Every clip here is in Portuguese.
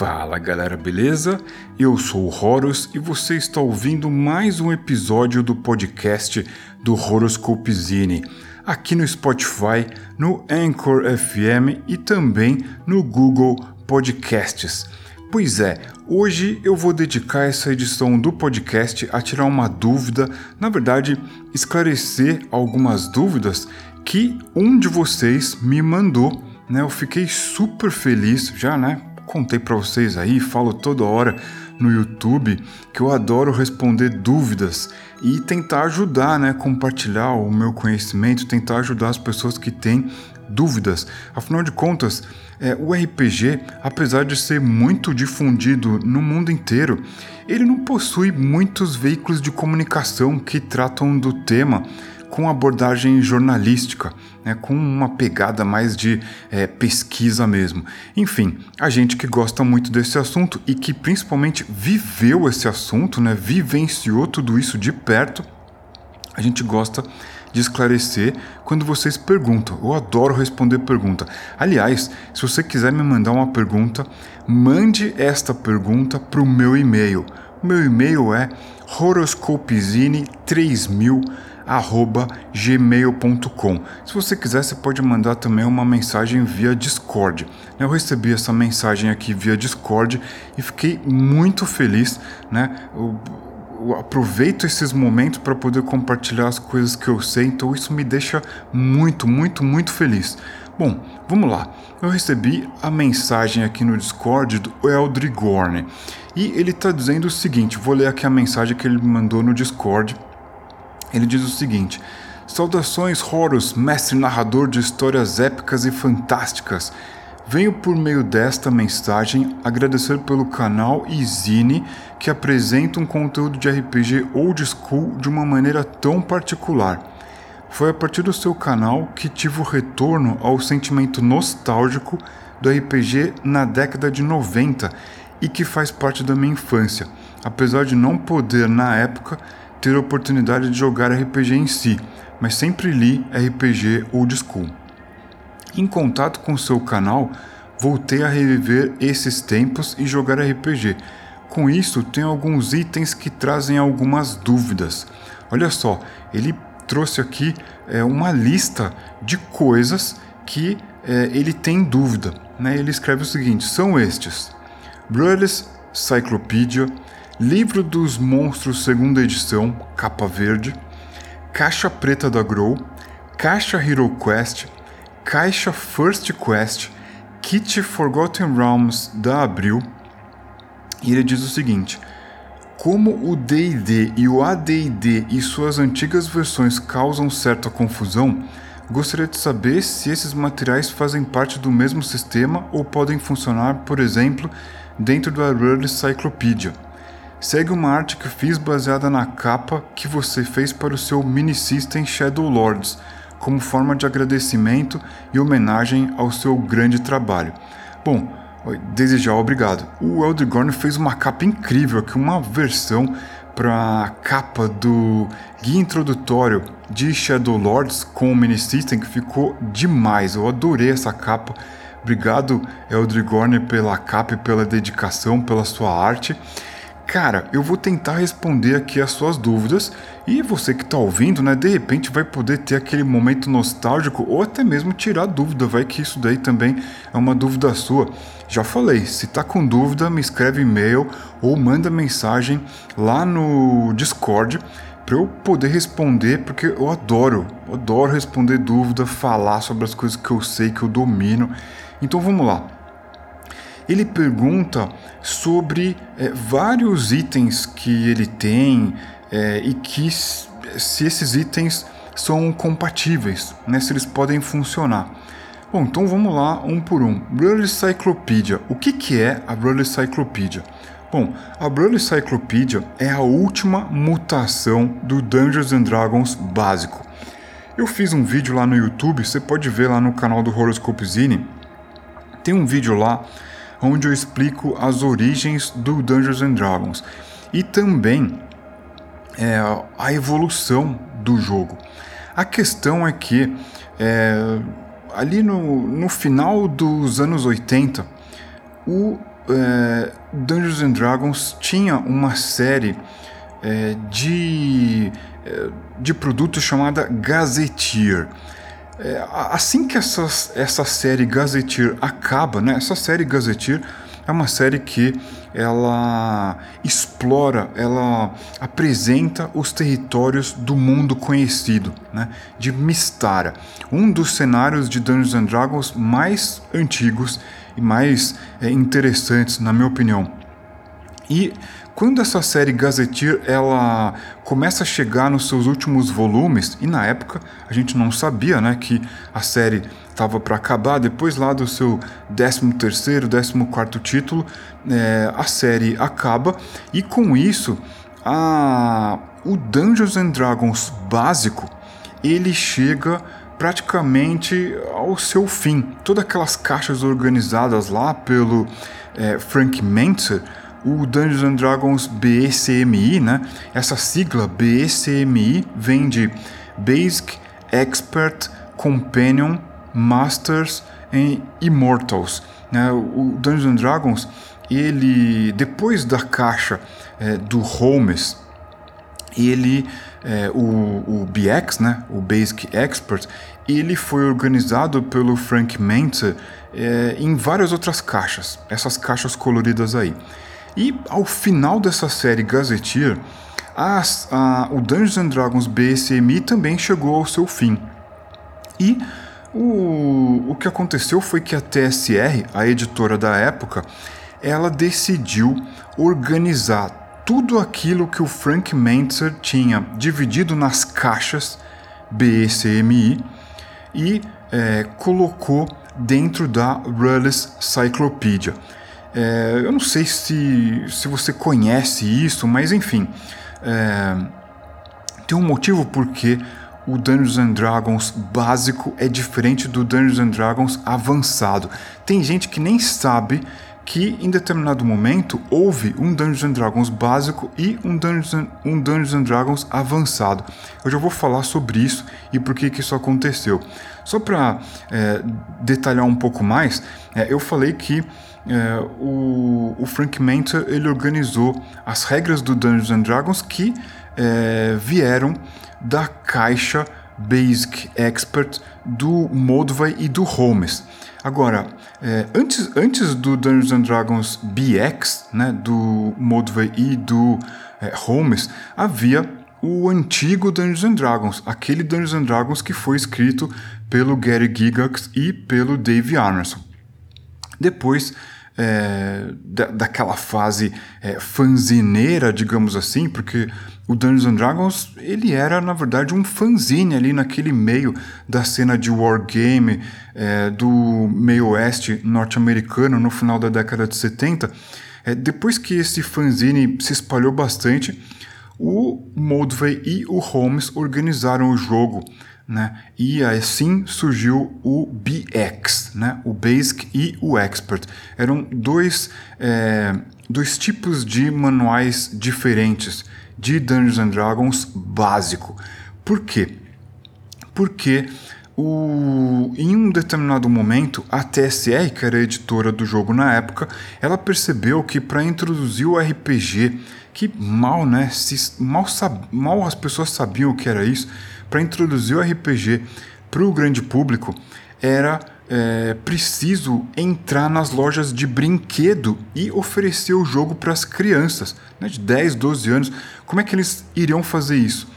Fala galera, beleza? Eu sou o Horus e você está ouvindo mais um episódio do podcast do Horoscope Zine, aqui no Spotify, no Anchor FM e também no Google Podcasts. Pois é, hoje eu vou dedicar essa edição do podcast a tirar uma dúvida, na verdade, esclarecer algumas dúvidas que um de vocês me mandou. Né? Eu fiquei super feliz já, né? Contei para vocês aí, falo toda hora no YouTube que eu adoro responder dúvidas e tentar ajudar, né, compartilhar o meu conhecimento, tentar ajudar as pessoas que têm dúvidas. Afinal de contas, é, o RPG, apesar de ser muito difundido no mundo inteiro, ele não possui muitos veículos de comunicação que tratam do tema com abordagem jornalística, né, com uma pegada mais de é, pesquisa mesmo. Enfim, a gente que gosta muito desse assunto e que principalmente viveu esse assunto, né, vivenciou tudo isso de perto, a gente gosta de esclarecer quando vocês perguntam. Eu adoro responder pergunta. Aliás, se você quiser me mandar uma pergunta, mande esta pergunta para o meu e-mail. Meu e-mail é horoscopezine3000 gmail.com. Se você quiser, você pode mandar também uma mensagem via Discord. Eu recebi essa mensagem aqui via Discord e fiquei muito feliz, né? Eu, eu aproveito esses momentos para poder compartilhar as coisas que eu sei, então isso me deixa muito, muito, muito feliz. Bom, vamos lá. Eu recebi a mensagem aqui no Discord do Eldrigorne e ele está dizendo o seguinte: vou ler aqui a mensagem que ele mandou no Discord ele diz o seguinte: Saudações, Horus, mestre narrador de histórias épicas e fantásticas. Venho por meio desta mensagem agradecer pelo canal e Zine que apresenta um conteúdo de RPG old school de uma maneira tão particular. Foi a partir do seu canal que tive o retorno ao sentimento nostálgico do RPG na década de 90 e que faz parte da minha infância, apesar de não poder na época ter a oportunidade de jogar RPG em si, mas sempre li RPG old school. Em contato com seu canal, voltei a reviver esses tempos e jogar RPG. Com isso, tem alguns itens que trazem algumas dúvidas. Olha só, ele trouxe aqui é, uma lista de coisas que é, ele tem dúvida. Né? Ele escreve o seguinte: são estes: Brothers Cyclopedia, Livro dos Monstros, segunda edição, capa verde. Caixa preta da Grow. Caixa Hero Quest. Caixa First Quest. Kit Forgotten Realms da Abril. E ele diz o seguinte: Como o DD e o ADD e suas antigas versões causam certa confusão, gostaria de saber se esses materiais fazem parte do mesmo sistema ou podem funcionar, por exemplo, dentro do World Cyclopedia. Segue uma arte que fiz baseada na capa que você fez para o seu mini system Shadow Lords, como forma de agradecimento e homenagem ao seu grande trabalho. Bom, desde já obrigado. O Eldrigorn fez uma capa incrível, aqui uma versão para a capa do guia introdutório de Shadow Lords com o mini system que ficou demais. Eu adorei essa capa. Obrigado, Eldrigorn, pela capa e pela dedicação, pela sua arte. Cara, eu vou tentar responder aqui as suas dúvidas e você que está ouvindo, né, de repente vai poder ter aquele momento nostálgico ou até mesmo tirar dúvida, vai que isso daí também é uma dúvida sua. Já falei, se tá com dúvida, me escreve e-mail ou manda mensagem lá no Discord para eu poder responder, porque eu adoro, adoro responder dúvida, falar sobre as coisas que eu sei, que eu domino. Então vamos lá ele pergunta sobre é, vários itens que ele tem é, e que se esses itens são compatíveis, né, se eles podem funcionar. Bom, então vamos lá um por um. Brother Cyclopedia. O que, que é a Brother Cyclopedia? Bom, a Brother Cyclopedia é a última mutação do Dungeons and Dragons básico. Eu fiz um vídeo lá no YouTube, você pode ver lá no canal do Horoscope Zine. Tem um vídeo lá onde eu explico as origens do Dungeons and Dragons e também é, a evolução do jogo. A questão é que é, ali no, no final dos anos 80, o é, Dungeons and Dragons tinha uma série é, de, é, de produtos chamada Gazetteer. É, assim que essa, essa série Gazetteer acaba, né, essa série Gazetteer é uma série que ela explora, ela apresenta os territórios do mundo conhecido, né, de Mistara, um dos cenários de Dungeons and Dragons mais antigos e mais é, interessantes, na minha opinião. E quando essa série Gazetteer ela começa a chegar nos seus últimos volumes, e na época a gente não sabia né, que a série estava para acabar, depois lá do seu 13º, 14º título, é, a série acaba, e com isso a, o Dungeons and Dragons básico ele chega praticamente ao seu fim. Todas aquelas caixas organizadas lá pelo é, Frank Mentzer, o Dungeons and Dragons BCMI, né? Essa sigla BCMI vem de Basic Expert Companion Masters and Immortals. Né? O Dungeons and Dragons, ele depois da caixa é, do Holmes, ele é, o, o BX, né, o Basic Expert, ele foi organizado pelo Frank Mentzer é, em várias outras caixas, essas caixas coloridas aí. E ao final dessa série Gazetteer, as, a, o Dungeons and Dragons BSMI também chegou ao seu fim. E o, o que aconteceu foi que a TSR, a editora da época, ela decidiu organizar tudo aquilo que o Frank Mentzer tinha dividido nas caixas BSMI e é, colocou dentro da Rullis Cyclopedia. É, eu não sei se, se você conhece isso, mas enfim, é, tem um motivo porque o Dungeons and Dragons básico é diferente do Dungeons and Dragons avançado. Tem gente que nem sabe que em determinado momento houve um Dungeons and Dragons básico e um Dungeons, and, um Dungeons and Dragons avançado. Eu já vou falar sobre isso e por que, que isso aconteceu. Só para é, detalhar um pouco mais, é, eu falei que é, o, o, Frank Mentor ele organizou as regras do Dungeons and Dragons que é, vieram da caixa Basic Expert do Modway e do Holmes. Agora, é, antes, antes do Dungeons and Dragons BX, né, do Modway e do é, Holmes, havia o antigo Dungeons and Dragons, aquele Dungeons and Dragons que foi escrito pelo Gary Gygax e pelo Dave Arneson. Depois é, da, daquela fase é, fanzineira, digamos assim, porque o Dungeons and Dragons ele era na verdade um fanzine ali naquele meio da cena de wargame é, do meio oeste norte-americano no final da década de 70. É, depois que esse fanzine se espalhou bastante, o Moldvay e o Holmes organizaram o jogo né? E assim surgiu o BX, né? o Basic e o Expert. Eram dois, é, dois tipos de manuais diferentes de Dungeons and Dragons básico. Por quê? Porque o, em um determinado momento, a TSR, que era a editora do jogo na época, ela percebeu que para introduzir o RPG, que mal, né, se, mal, mal as pessoas sabiam o que era isso, para introduzir o RPG para o grande público, era é, preciso entrar nas lojas de brinquedo e oferecer o jogo para as crianças né, de 10, 12 anos. Como é que eles iriam fazer isso?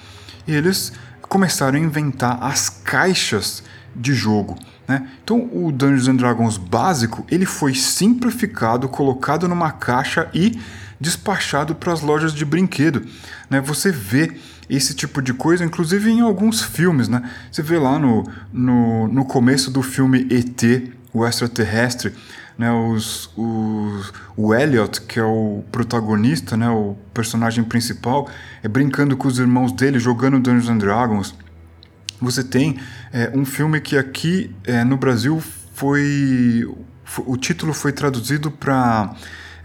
Eles começaram a inventar as caixas de jogo. Né? Então o Dungeons and Dragons básico ele foi simplificado, colocado numa caixa e despachado para as lojas de brinquedo. Né? Você vê esse tipo de coisa, inclusive em alguns filmes, né? Você vê lá no, no, no começo do filme ET, o extraterrestre, né? Os, os, o Elliot, que é o protagonista, né? O personagem principal, é brincando com os irmãos dele, jogando Dungeons and Dragons. Você tem é, um filme que aqui é, no Brasil foi, foi, o título foi traduzido para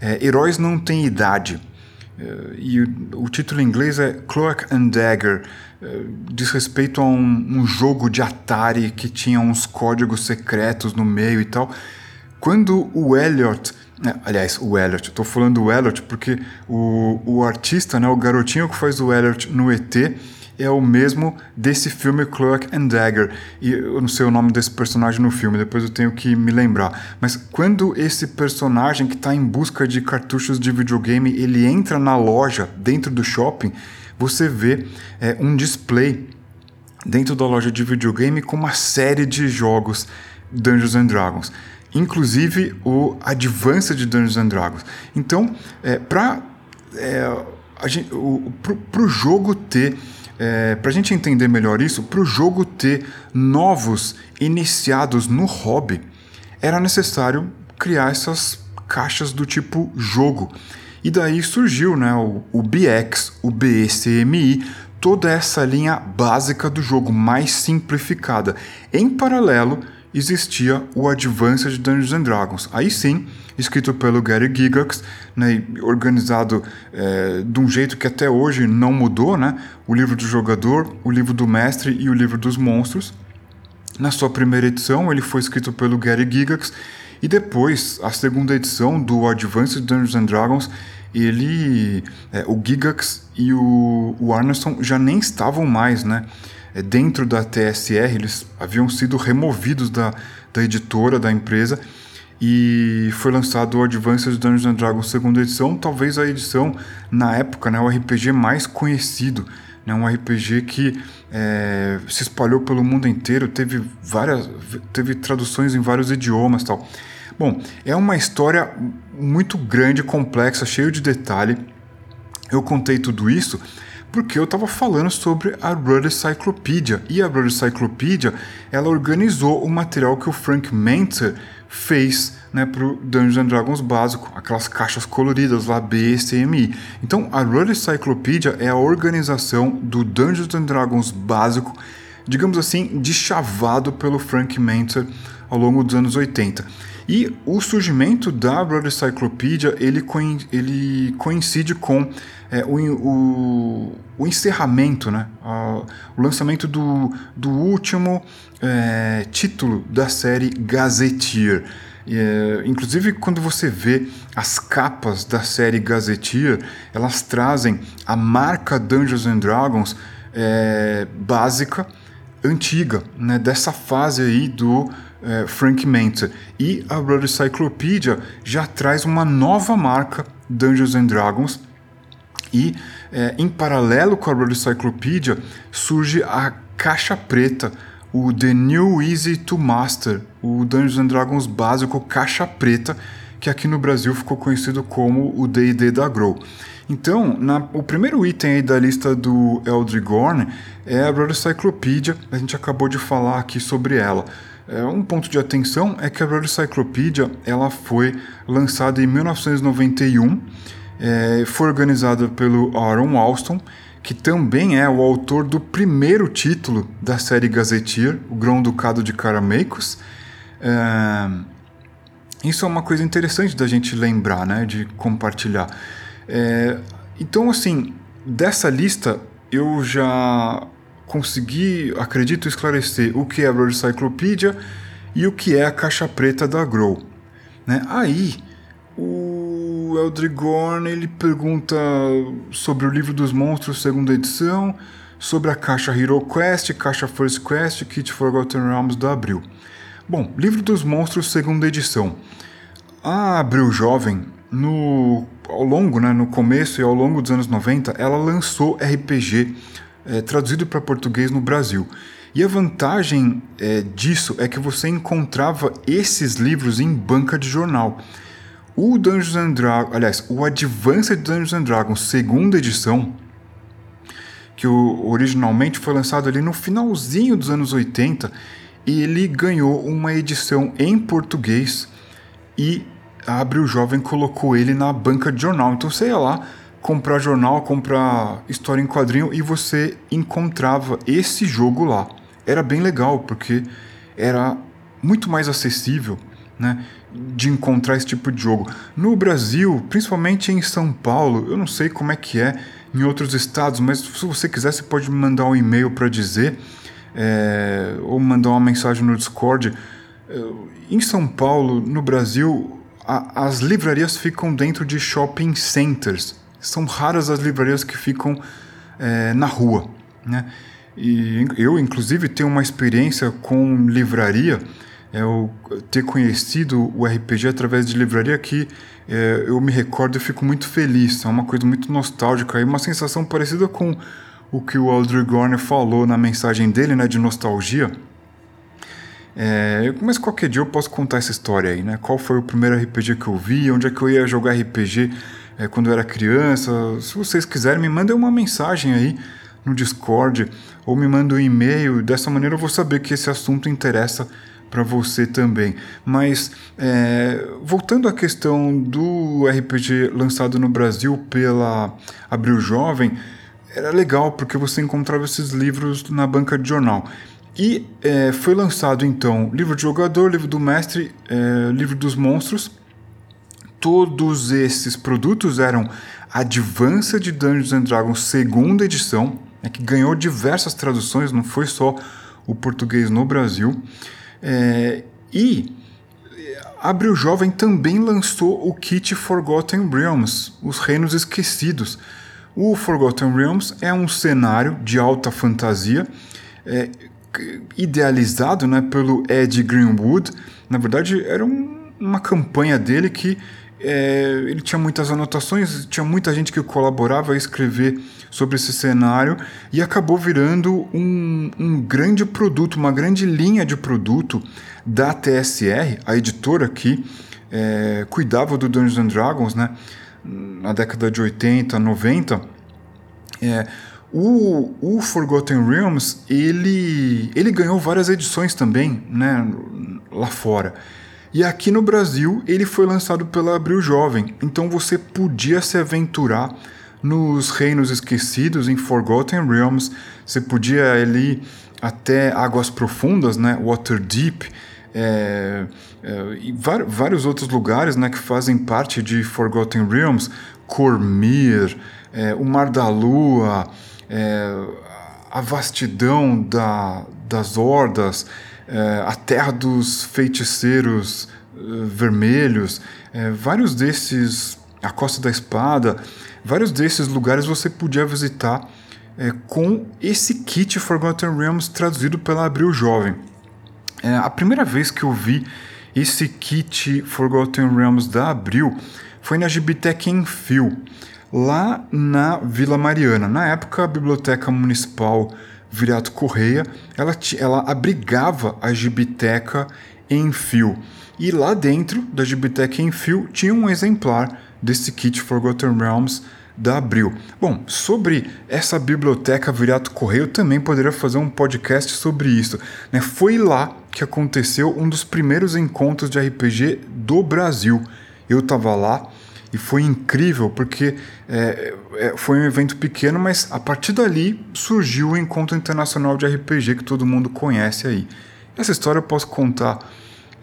é, Heróis Não Têm Idade. Uh, e o, o, título em inglês é Cloak and Dagger, uh, diz respeito a um, um, jogo de Atari que tinha uns códigos secretos no meio e tal. Quando o Elliot É, aliás, o Elliot. Estou falando do Elliot porque o, o artista, né, o garotinho que faz o Elliot no ET, é o mesmo desse filme Cloak and Dagger. E eu não sei o nome desse personagem no filme, depois eu tenho que me lembrar. Mas quando esse personagem que está em busca de cartuchos de videogame, ele entra na loja dentro do shopping, você vê é, um display dentro da loja de videogame com uma série de jogos Dungeons and Dragons. Inclusive o Advanced Dungeons and Dragons. Então, é, para é, o jogo ter é, para a gente entender melhor isso, para o jogo ter novos iniciados no hobby, era necessário criar essas caixas do tipo jogo. E daí surgiu né, o, o BX, o BECMI, toda essa linha básica do jogo, mais simplificada. Em paralelo, existia o Advanced Dungeons and Dragons. Aí sim, escrito pelo Gary Gigax, né, organizado é, de um jeito que até hoje não mudou, né? O livro do jogador, o livro do mestre e o livro dos monstros. Na sua primeira edição, ele foi escrito pelo Gary Gigax e depois, a segunda edição do Advanced Dungeons and Dragons, ele, é, o Gigax e o, o Arneson já nem estavam mais, né? É, dentro da TSR, eles haviam sido removidos da, da editora da empresa e foi lançado o Advanced Dungeons and Dragons segunda edição, talvez a edição na época, né, o RPG mais conhecido, né, um RPG que é, se espalhou pelo mundo inteiro, teve várias, teve traduções em vários idiomas, tal. Bom, é uma história muito grande, complexa, cheio de detalhe. Eu contei tudo isso porque eu estava falando sobre a Brother Cyclopedia. E a Brother Cyclopedia, ela organizou o material que o Frank Mentzer fez né, para o Dungeons and Dragons básico, aquelas caixas coloridas lá, B, C, M, I. Então, a Brother Cyclopedia é a organização do Dungeons and Dragons básico, digamos assim, deschavado pelo Frank Mentzer ao longo dos anos 80. E o surgimento da Brother Cyclopedia, ele, ele coincide com é, o, o, o, encerramento, né? o lançamento do, do último é, título da série Gazetteer. É, inclusive, quando você vê as capas da série Gazetteer, elas trazem a marca Dungeons and Dragons é, básica, antiga, né, dessa fase aí do é, Frank Mentzer. E a Brother Cyclopedia já traz uma nova marca Dungeons and Dragons e, é, em paralelo com a Road Cyclopedia, surge a caixa preta, o The New Easy to Master, o Dungeons and Dragons básico caixa preta, que aqui no Brasil ficou conhecido como o D&D da Grow. Então, na, o primeiro item aí da lista do Eldrigorn é a Brother Cyclopedia, a gente acabou de falar aqui sobre ela. É, um ponto de atenção é que a Brother Cyclopedia ela foi lançada em 1991 é, foi organizada pelo Aaron Alston, que também é o autor do primeiro título da série Gazetteer, O Grão Ducado de Carameicos. É, isso é uma coisa interessante da gente lembrar, né, de compartilhar. É, então, assim, dessa lista eu já consegui, acredito, esclarecer o que é a Broad Cyclopedia e o que é a caixa preta da Grow. Né? Aí, o Eldrigorn ele pergunta sobre o livro dos monstros, segunda edição, sobre a caixa Hero Quest, caixa First Quest, Kit Forgotten Realms da Abril. Bom, livro dos monstros, segunda edição. A Abril Jovem, no, ao longo, né, no começo e ao longo dos anos 90, ela lançou RPG é, traduzido para português no Brasil. E a vantagem é, disso é que você encontrava esses livros em banca de jornal. O Dungeons and Dragons, aliás, o Advanced Dungeons and Dragons segunda edição, que o, originalmente foi lançado ali no finalzinho dos anos 80, ele ganhou uma edição em português e a Abril Jovem colocou ele na banca de jornal. Então você ia lá comprar jornal, comprar história em quadrinho e você encontrava esse jogo lá. Era bem legal porque era muito mais acessível, né? De encontrar esse tipo de jogo. No Brasil, principalmente em São Paulo, eu não sei como é que é em outros estados, mas se você quiser, você pode mandar um e-mail para dizer, é, ou mandar uma mensagem no Discord. É, em São Paulo, no Brasil, a, as livrarias ficam dentro de shopping centers. São raras as livrarias que ficam é, na rua, né? E eu, inclusive, tenho uma experiência com livraria, eu ter conhecido o RPG através de livraria que é, eu me recordo e fico muito feliz. É uma coisa muito nostálgica e uma sensação parecida com o que o Aldrich Gorner falou na mensagem dele, né, de nostalgia. É, mas qualquer dia eu posso contar essa história aí, né? Qual foi o primeiro RPG que eu vi, onde é que eu ia jogar RPG é, quando eu era criança. Se vocês quiserem, me mandem uma mensagem aí no Discord ou me mandem um e-mail. Dessa maneira eu vou saber que esse assunto interessa para você também. Mas é, voltando à questão do RPG lançado no Brasil pela Abril Jovem, era legal porque você encontrava esses livros na banca de jornal. E é, foi lançado então livro de jogador, livro do mestre, é, livro dos monstros. Todos esses produtos eram Advanced Dungeons and Dragons segunda edição, né, que ganhou diversas traduções, não foi só o português no Brasil. É, e Abril Jovem também lançou o kit Forgotten Realms, os Reinos Esquecidos. O Forgotten Realms é um cenário de alta fantasia é, idealizado né, pelo Ed Greenwood. Na verdade, era um, uma campanha dele que é, ele tinha muitas anotações, tinha muita gente que colaborava a escrever sobre esse cenário e acabou virando um, um grande produto, uma grande linha de produto da TSR, a editora que é, cuidava do Dungeons and Dragons, né, na década de 80, 90. É, o, o Forgotten Realms, ele, ele ganhou várias edições também, né, lá fora. E aqui no Brasil, ele foi lançado pela Abril Jovem, então você podia se aventurar nos Reinos Esquecidos, em Forgotten Realms, você podia ali até Águas Profundas, né, Waterdeep, é, é, e vários outros lugares né, que fazem parte de Forgotten Realms, Cormir, é, o Mar da Lua, é, a vastidão da, das hordas, é, a terra dos feiticeiros é, vermelhos, vários desses, a Costa da Espada, vários desses lugares você podia visitar é, com esse kit Forgotten Realms traduzido pela Abril Jovem. É, a primeira vez que eu vi esse kit Forgotten Realms da Abril foi na Gibitec em Fio lá na Vila Mariana. Na época, a Biblioteca Municipal Viriato Correia, ela, ela abrigava a Gibiteca em fio. E lá dentro da Gibiteca em fio tinha um exemplar desse kit Forgotten Realms da Abril. Bom, sobre essa biblioteca Viriato Correia, eu também poderia fazer um podcast sobre isso. Né? Foi lá que aconteceu um dos primeiros encontros de RPG do Brasil. Eu estava lá, e foi incrível porque é, é, foi um evento pequeno, mas a partir dali surgiu o Encontro Internacional de RPG que todo mundo conhece aí. Essa história eu posso contar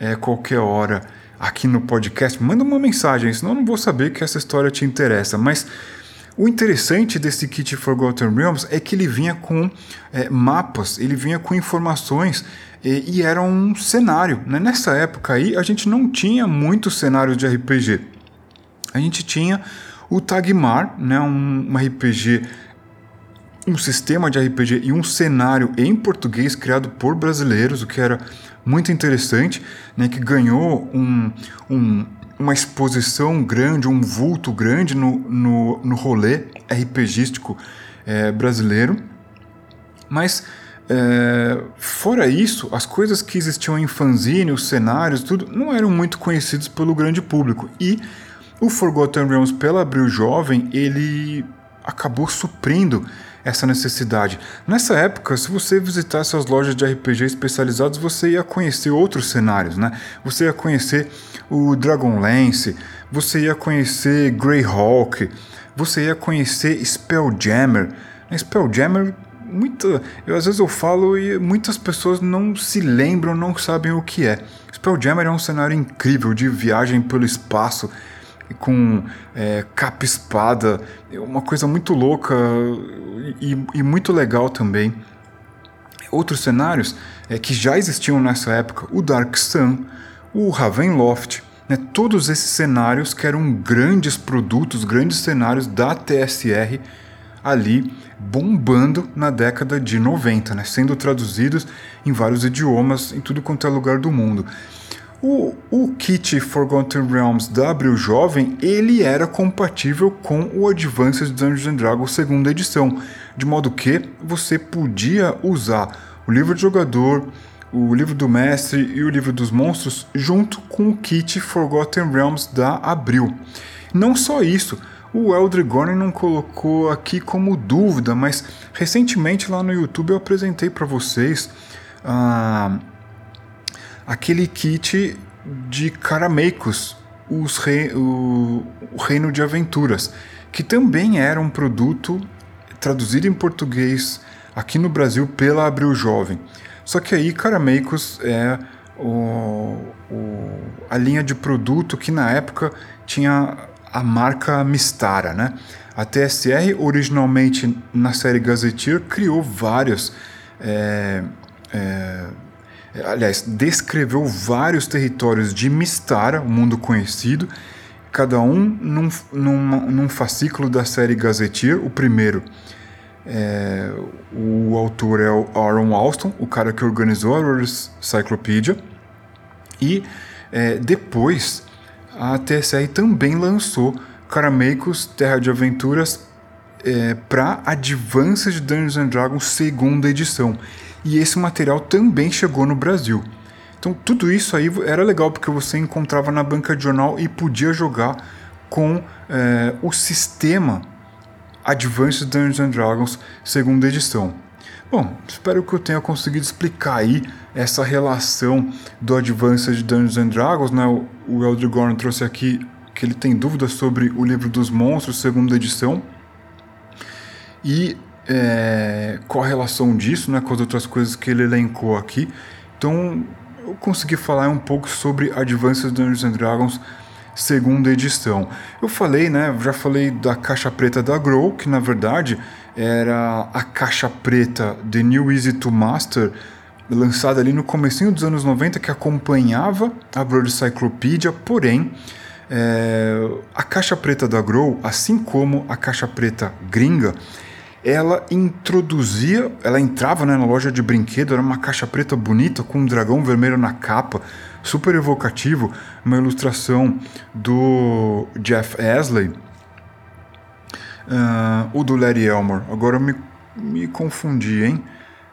é, qualquer hora aqui no podcast. Manda uma mensagem, senão eu não vou saber que essa história te interessa. Mas o interessante desse kit Forgotten Realms é que ele vinha com é, mapas, ele vinha com informações e, e era um cenário. Né? Nessa época aí, a gente não tinha muitos cenários de RPG a gente tinha o Tagmar, né, um, um RPG, um sistema de RPG e um cenário em português criado por brasileiros, o que era muito interessante, né, que ganhou um, um, uma exposição grande, um vulto grande no, no, no rolê RPGístico é, brasileiro. Mas é, fora isso, as coisas que existiam em fanzine, os cenários, tudo, não eram muito conhecidos pelo grande público. E o Forgotten Realms, pela Abril Jovem, ele acabou suprindo essa necessidade. Nessa época, se você visitasse as lojas de RPG especializados, você ia conhecer outros cenários, né? Você ia conhecer o Dragonlance, você ia conhecer Greyhawk, você ia conhecer Spelljammer. Spelljammer, muita, eu às vezes eu falo e muitas pessoas não se lembram, não sabem o que é. Spelljammer é um cenário incrível de viagem pelo espaço com é, capa espada, uma coisa muito louca e, e muito legal também. Outros cenários é, que já existiam nessa época, o Dark Sun, o Ravenloft, né, todos esses cenários que eram grandes produtos, grandes cenários da TSR ali bombando na década de 90, né, sendo traduzidos em vários idiomas em tudo quanto é lugar do mundo. O, o kit Forgotten Realms W Jovem ele era compatível com o Advanced Dungeons and Dragons segunda edição, de modo que você podia usar o livro de jogador, o livro do mestre e o livro dos monstros junto com o kit Forgotten Realms da Abril. Não só isso, o Eldrigorn não colocou aqui como dúvida, mas recentemente lá no YouTube eu apresentei para vocês ah, aquele kit de Carameicos, os rei, o, o Reino de Aventuras, que também era um produto traduzido em português aqui no Brasil pela Abril Jovem. Só que aí Carameicos é o, o, a linha de produto que na época tinha a marca Mistara, né? A TSR, originalmente na série Gazetteer, criou vários. É, é, aliás, descreveu vários territórios de Mistara, o mundo conhecido, cada um num, num, num fascículo da série Gazetteer. O primeiro é, o autor é o Aaron Alston, o cara que organizou a World Cyclopedia. E é, depois a TSR também lançou Carameicos Terra de Aventuras é, para Advanced Dungeons and Dragons segunda edição. E esse material também chegou no Brasil. Então tudo isso aí era legal porque você encontrava na banca de jornal e podia jogar com é, o sistema Advanced Dungeons and Dragons segunda edição. Bom, espero que eu tenha conseguido explicar aí essa relação do Advanced Dungeons and Dragons, né? O Eldri Gorn trouxe aqui que ele tem dúvidas sobre o livro dos monstros, segunda edição. E é, qual a relação disso né, com as outras coisas que ele elencou aqui. Então, eu consegui falar um pouco sobre Advanced Dungeons and Dragons segunda edição. Eu falei, né, já falei da caixa preta da Grow, que na verdade era a caixa preta The New Easy to Master, lançada ali no comecinho dos anos 90, que acompanhava a Broad Cyclopedia, porém, é, a caixa preta da Grow, assim como a caixa preta gringa, ela introduzia, ela entrava né, na loja de brinquedo, era uma caixa preta bonita com um dragão vermelho na capa, super evocativo, uma ilustração do Jeff Asley, uh, o do Larry Elmore. Agora eu me, me confundi, hein?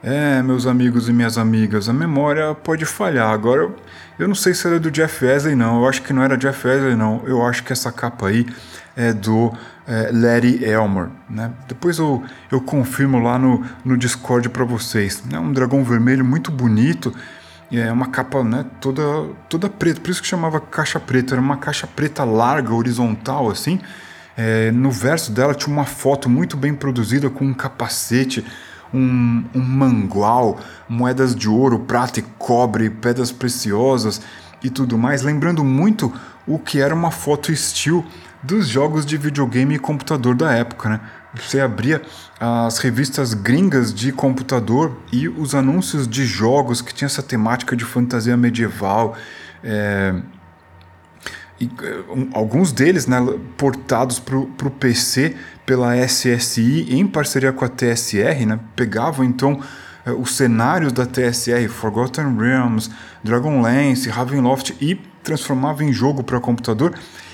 É, meus amigos e minhas amigas, a memória pode falhar. Agora, eu não sei se era do Jeff Wesley, não. Eu acho que não era Jeff Wesley, não. Eu acho que essa capa aí é do é, Larry Elmer. Né? Depois eu, eu confirmo lá no, no Discord para vocês. É um dragão vermelho muito bonito é uma capa né, toda, toda preta, por isso que chamava caixa preta, era uma caixa preta larga, horizontal assim. É, no verso dela tinha uma foto muito bem produzida com um capacete, um, um mangual, moedas de ouro, prata e cobre, pedras preciosas e tudo mais, lembrando muito o que era uma foto estilo dos jogos de videogame e computador da época, né? Você abria as revistas gringas de computador e os anúncios de jogos que tinha essa temática de fantasia medieval. É, e, um, alguns deles né, portados para o PC pela SSI em parceria com a TSR, né, pegavam então é, os cenários da TSR, Forgotten Realms, Dragonlance, Ravenloft e transformavam em jogo para computador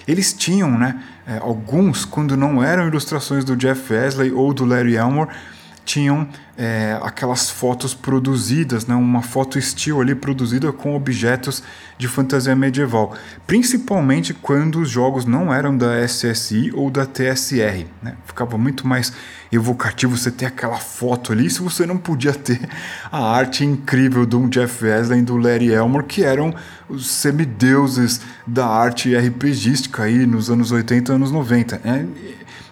eles tinham, né, é, alguns, quando não eram ilustrações do Jeff Wesley ou do Larry Elmore, tinham é, aquelas fotos produzidas, né, uma foto estilo ali produzida com objetos de fantasia medieval, principalmente quando os jogos não eram da SSI ou da TSR. Né? Ficava muito mais evocativo você ter aquela foto ali se você não podia ter a arte incrível do Jeff Wesley e do Larry Elmore, que eram os semideuses da arte RPGística aí nos anos 80 e anos 90. É,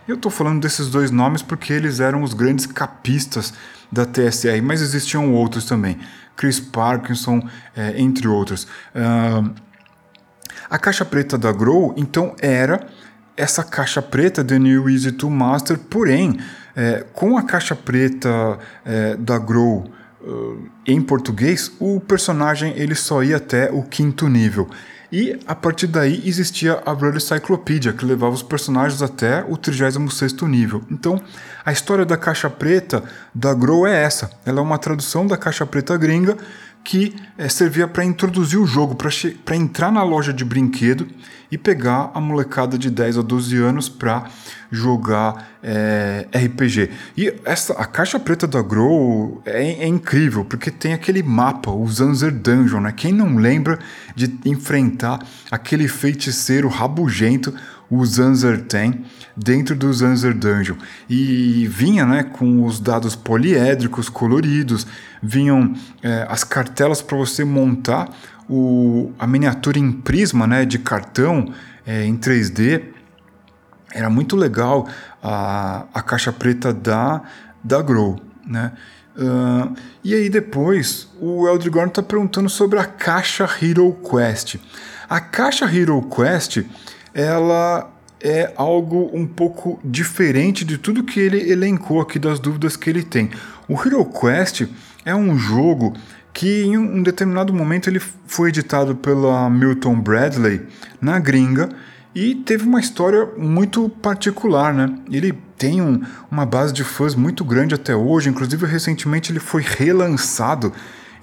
eu estou falando desses dois nomes porque eles eram os grandes capistas da TSR, mas existiam outros também. Chris Parkinson, é, entre outros. Uh, a caixa preta da Grow, então, era essa caixa preta The New Easy to Master, porém, é, com a caixa preta é, da Grow uh, em português, o personagem ele só ia até o quinto nível. E a partir daí existia a Brother Cyclopedia, que levava os personagens até o 36 nível. Então, a história da caixa preta da Grow é essa. Ela é uma tradução da caixa preta gringa que é, servia para introduzir o jogo, para entrar na loja de brinquedo e pegar a molecada de 10 a 12 anos para jogar é, RPG. E essa, a caixa preta da Grow é, é, incrível, porque tem aquele mapa, o Zanzer Dungeon, né? Quem não lembra de enfrentar aquele feiticeiro rabugento, o Zanzer tem, dentro do Zanzer Dungeon. E vinha né, com os dados poliédricos coloridos, vinham é, as cartelas para você montar o, a miniatura em prisma né, de cartão é, em 3D. Era muito legal a, a caixa preta da, da Grow. Né? Uh, e aí depois o Eldrigorn está perguntando sobre a caixa Hero Quest. A caixa Hero Quest ela é algo um pouco diferente de tudo que ele elencou aqui das dúvidas que ele tem. O Hero Quest é um jogo que em um determinado momento ele foi editado pela Milton Bradley na gringa e teve uma história muito particular, né? Ele tem um, uma base de fãs muito grande até hoje, inclusive recentemente ele foi relançado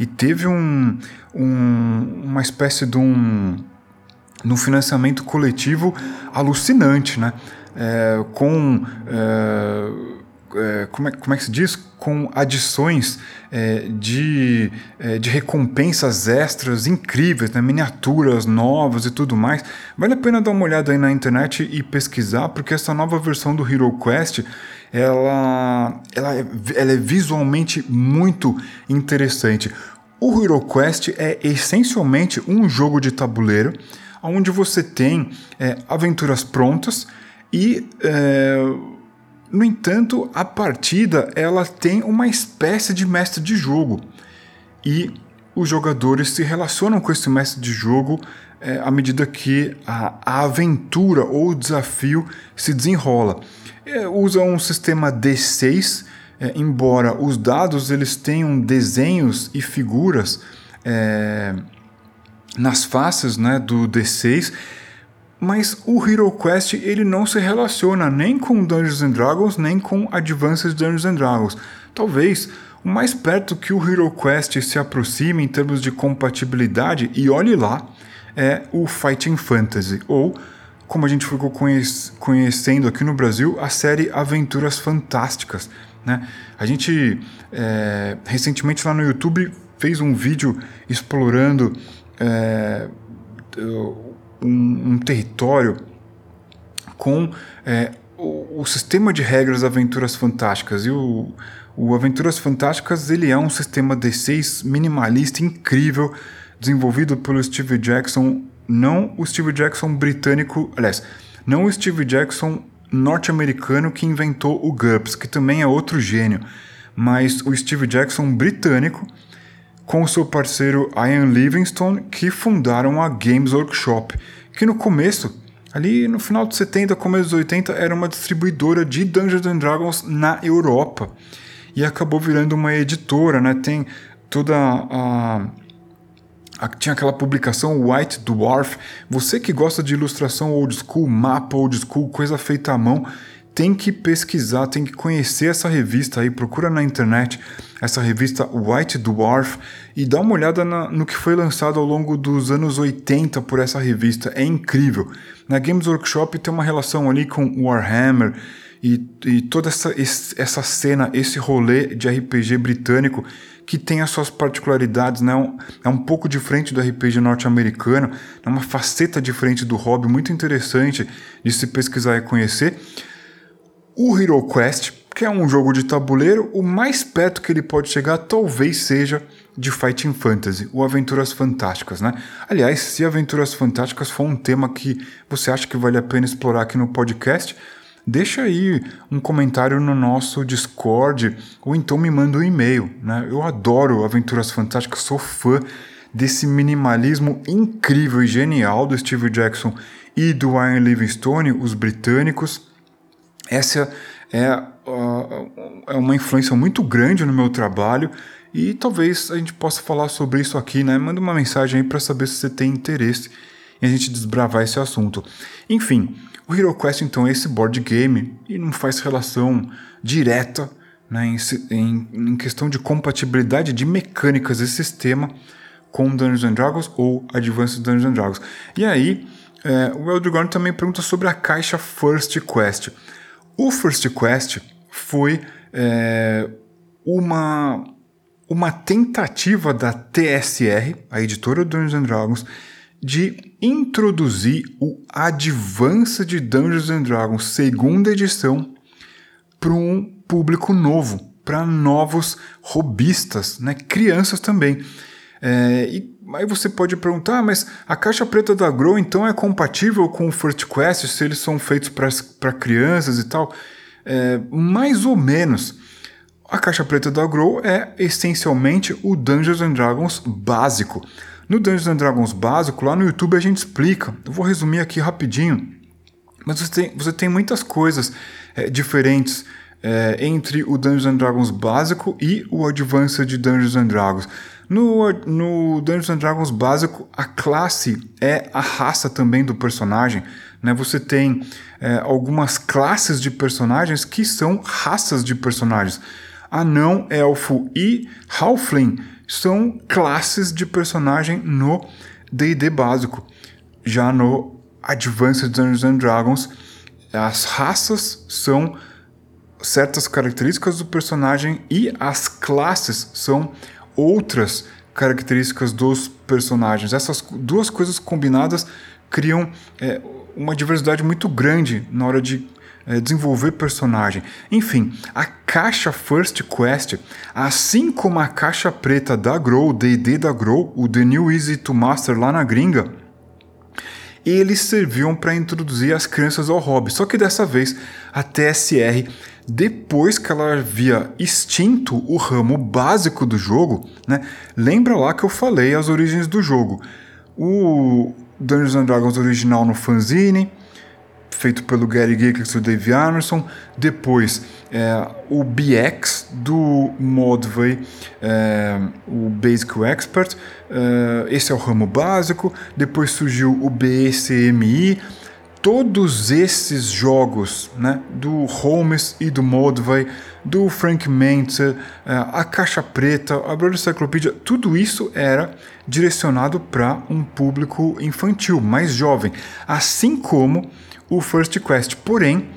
e teve um, um uma espécie de um, um financiamento coletivo alucinante, né? É, com é, é, como, é, como é que se diz? Com adições é, de, é, de recompensas extras incríveis, né? miniaturas novas e tudo mais. Vale a pena dar uma olhada aí na internet e pesquisar, porque essa nova versão do Hero Quest ela, ela, é, ela é visualmente muito interessante. O Hero Quest é essencialmente um jogo de tabuleiro onde você tem é, aventuras prontas e é, no entanto, a partida ela tem uma espécie de mestre de jogo e os jogadores se relacionam com esse mestre de jogo é, à medida que a, a, aventura ou o desafio se desenrola. É, usa um sistema D6, é, embora os dados eles tenham desenhos e figuras é, nas faces né, do D6 mas o Hero Quest ele não se relaciona nem com Dungeons and Dragons nem com Advanced Dungeons and Dragons. Talvez o mais perto que o Hero Quest se aproxime em termos de compatibilidade, e olhe lá, é o Fighting Fantasy, ou como a gente ficou conhecendo aqui no Brasil, a série Aventuras Fantásticas. Né? A gente é, recentemente lá no YouTube fez um vídeo explorando é, um, um território com é, o, o, sistema de regras Aventuras Fantásticas. E o, o Aventuras Fantásticas ele é um sistema D6 minimalista incrível, desenvolvido pelo Steve Jackson, não o Steve Jackson britânico, aliás, não o Steve Jackson norte-americano que inventou o GURPS, que também é outro gênio, mas o Steve Jackson britânico com o seu parceiro Ian Livingstone, que fundaram a Games Workshop, que no começo, ali no final dos 70, começo dos 80, era uma distribuidora de Dungeons and Dragons na Europa e acabou virando uma editora, né? Tem toda a, a tinha aquela publicação White Dwarf. Você que gosta de ilustração old school, mapa old school, coisa feita à mão, tem que pesquisar, tem que conhecer essa revista aí, procura na internet essa revista White Dwarf e dá uma olhada na, no que foi lançado ao longo dos anos 80 por essa revista. É incrível. Na Games Workshop tem uma relação ali com Warhammer e, e toda essa, essa cena, esse rolê de RPG britânico que tem as suas particularidades, né? é um pouco diferente do RPG norte-americano, é uma faceta diferente do hobby, muito interessante de se pesquisar e conhecer. O Hero Quest, que é um jogo de tabuleiro, o mais perto que ele pode chegar talvez seja de Fighting Fantasy, ou Aventuras Fantásticas, né? Aliás, se Aventuras Fantásticas for um tema que você acha que vale a pena explorar aqui no podcast, deixa aí um comentário no nosso Discord, ou então me manda um e-mail, né? Eu adoro Aventuras Fantásticas, sou fã desse minimalismo incrível e genial do Steve Jackson e do Ian Livingstone, os britânicos essa é, é uma influência muito grande no meu trabalho e talvez a gente possa falar sobre isso aqui, né? Manda uma mensagem aí para saber se você tem interesse e a gente desbravar esse assunto. Enfim, o HeroQuest então é esse board game e não faz relação direta né, em, em, em, questão de compatibilidade de mecânicas e sistema com Dungeons and Dragons ou Advanced Dungeons and Dragons. E aí, é, o Eldrigorn também pergunta sobre a caixa First Quest. O First Quest foi é, uma, uma tentativa da TSR, a editora Dungeons and Dragons, de introduzir o Advanced Dungeons and Dragons segunda edição para um público novo, para novos robistas, né? crianças também. É, e aí você pode perguntar, ah, mas a caixa preta da Grow então é compatível com o First Quest se eles são feitos para crianças e tal? É, mais ou menos. A caixa preta da Grow é essencialmente o Dungeons and Dragons básico. No Dungeons and Dragons básico, lá no YouTube a gente explica. Eu vou resumir aqui rapidinho. Mas você tem, você tem muitas coisas é, diferentes é, entre o Dungeons and Dragons básico e o Advanced Dungeons and Dragons. No, no Dungeons and Dragons básico, a classe é a raça também do personagem. Né? Você tem é, algumas classes de personagens que são raças de personagens. Anão, elfo e halfling são classes de personagem no D&D básico. Já no Advanced Dungeons and Dragons, as raças são certas características do personagem e as classes são outras características dos personagens. Essas duas coisas combinadas criam é, uma diversidade muito grande na hora de é, desenvolver personagem. Enfim, a caixa First Quest, assim como a caixa preta da Grow, D&D da Grow, o The New Easy to Master lá na gringa, eles serviam para introduzir as crianças ao hobby. Só que dessa vez a TSR depois que ela havia extinto o ramo básico do jogo, né? Lembra lá que eu falei as origens do jogo. O Dungeons and Dragons original no fanzine, feito pelo Gary Gygax e o Dave Arneson. Depois, é, o BX do Modway, é, o Basic Expert. É, esse é o ramo básico. Depois surgiu o BCMI todos esses jogos, né, do Holmes e do Modvay, do Frank Mentzer, eh, a Caixa Preta, a Brother Encyclopedia, tudo isso era direcionado para um público infantil, mais jovem, assim como o First Quest. Porém,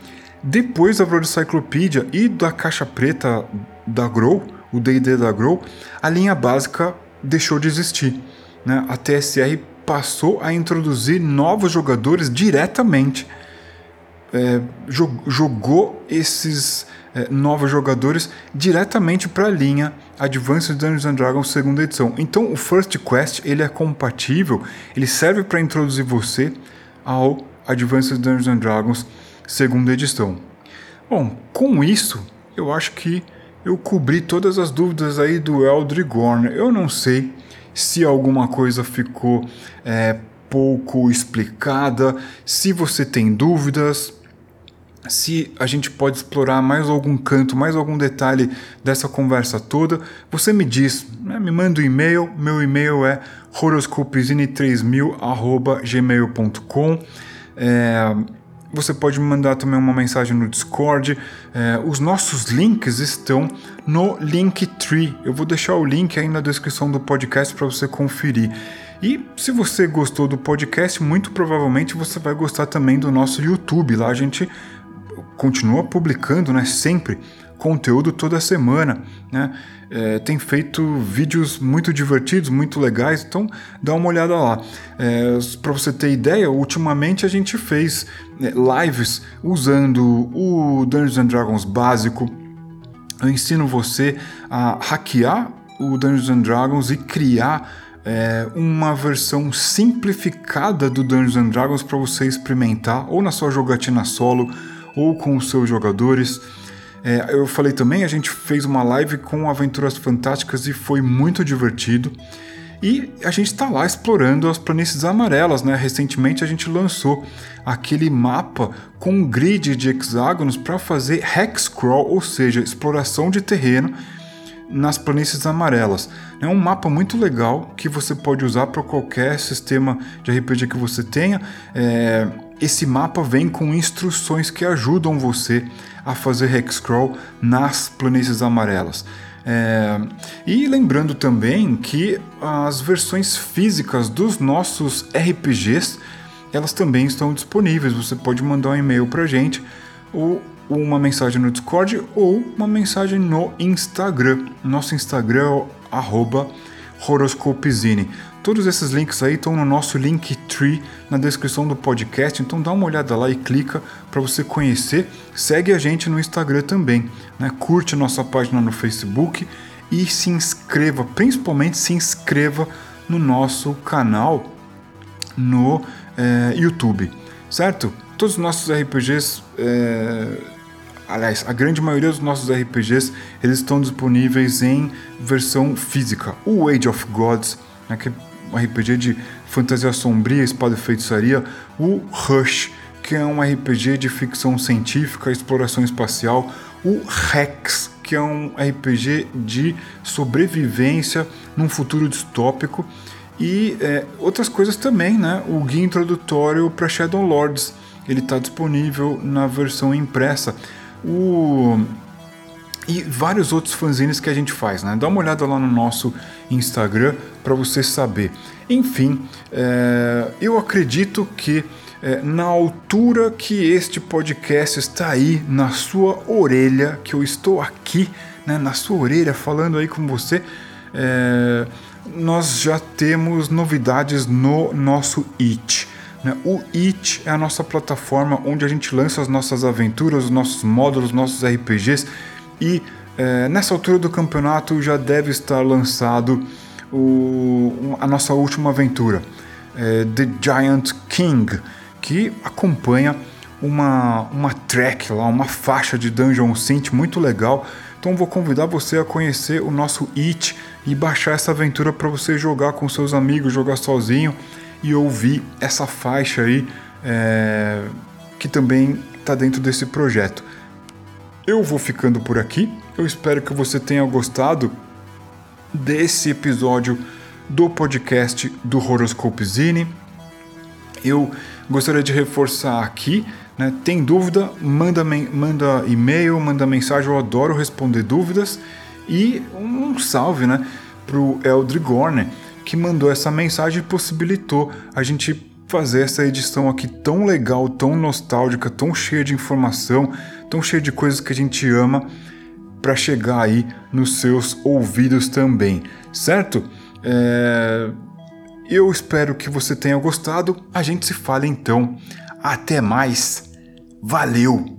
depois da Brother Encyclopedia e da Caixa Preta da Grow, o D&D da Grow, a linha básica deixou de existir. Né? A TSR passou a introduzir novos jogadores diretamente. É, jogou esses é, novos jogadores diretamente para a linha Advanced Dungeons and Dragons segunda edição. Então o First Quest ele é compatível, ele serve para introduzir você ao Advanced Dungeons and Dragons segunda edição. Bom, com isso eu acho que eu cobri todas as dúvidas aí do Eldrigorn. Eu não sei se alguma coisa ficou é, pouco explicada, se você tem dúvidas, se a gente pode explorar mais algum canto, mais algum detalhe dessa conversa toda, você me diz, né? me manda um e-mail, meu e-mail é horoscopezine3000@gmail.com. É, você pode me mandar também uma mensagem no Discord. É, os nossos links estão no Linktree. Eu vou deixar o link aí na descrição do podcast para você conferir. E se você gostou do podcast, muito provavelmente você vai gostar também do nosso YouTube. Lá a gente continua publicando, né, sempre conteúdo toda semana, né? É, tem feito vídeos muito divertidos, muito legais, então dá uma olhada lá. É, Para você ter ideia, ultimamente a gente fez é, lives usando o Dungeons and Dragons básico. Eu ensino você a hackear o Dungeons and Dragons e criar é, uma versão simplificada do Dungeons and Dragons para você experimentar, ou na sua jogatina solo, ou com os seus jogadores. É, eu falei também, a gente fez uma live com aventuras fantásticas e foi muito divertido. E a gente está lá explorando as planícies amarelas, né? Recentemente a gente lançou aquele mapa com um grid de hexágonos para fazer hex crawl, ou seja, exploração de terreno nas planícies amarelas. É um mapa muito legal que você pode usar para qualquer sistema de RPG que você tenha. É, esse mapa vem com instruções que ajudam você a fazer hexcrawl nas planícies amarelas. É, e lembrando também que as versões físicas dos nossos RPGs elas também estão disponíveis. Você pode mandar um e-mail para gente ou uma mensagem no Discord ou uma mensagem no Instagram. Nosso Instagram é horoscopezine. Todos esses links aí estão no nosso Linktree na descrição do podcast, então dá uma olhada lá e clica para você conhecer. Segue a gente no Instagram também, né? curte nossa página no Facebook e se inscreva, principalmente se inscreva no nosso canal no é, YouTube, certo? Todos os nossos RPGs, é, aliás, a grande maioria dos nossos RPGs, eles estão disponíveis em versão física. O Age of Gods, né, que RPG de fantasia sombria, espada e feitiçaria. O Rush, que é um RPG de ficção científica, exploração espacial. O Rex, que é um RPG de sobrevivência num futuro distópico e é, outras coisas também, né? O guia introdutório para Shadow Lords, ele está disponível na versão impressa. O e vários outros fanzines que a gente faz, né? Dá uma olhada lá no nosso Instagram para você saber. Enfim, é, eu acredito que é, na altura que este podcast está aí na sua orelha, que eu estou aqui, né, na sua orelha falando aí com você, é, nós já temos novidades no nosso It. Né? O It é a nossa plataforma onde a gente lança as nossas aventuras, os nossos módulos, os nossos RPGs e é, nessa altura do campeonato já deve estar lançado o, a nossa última aventura, é, The Giant King, que acompanha uma, uma track lá, uma faixa de Dungeon Synth muito legal. Então vou convidar você a conhecer o nosso It e baixar essa aventura para você jogar com seus amigos, jogar sozinho e ouvir essa faixa aí é, que também está dentro desse projeto. Eu vou ficando por aqui. Eu espero que você tenha gostado desse episódio do podcast do Horoscope Zine. Eu gostaria de reforçar aqui, né? Tem dúvida, manda, manda e-mail, manda mensagem, eu adoro responder dúvidas. E um salve, né, pro Eldrigorne, que mandou essa mensagem e possibilitou a gente fazer essa edição aqui tão legal, tão nostálgica, tão cheia de informação, tão cheia de coisas que a gente ama para chegar aí nos seus ouvidos também, certo? É... Eu espero que você tenha gostado. A gente se fala então. Até mais. Valeu!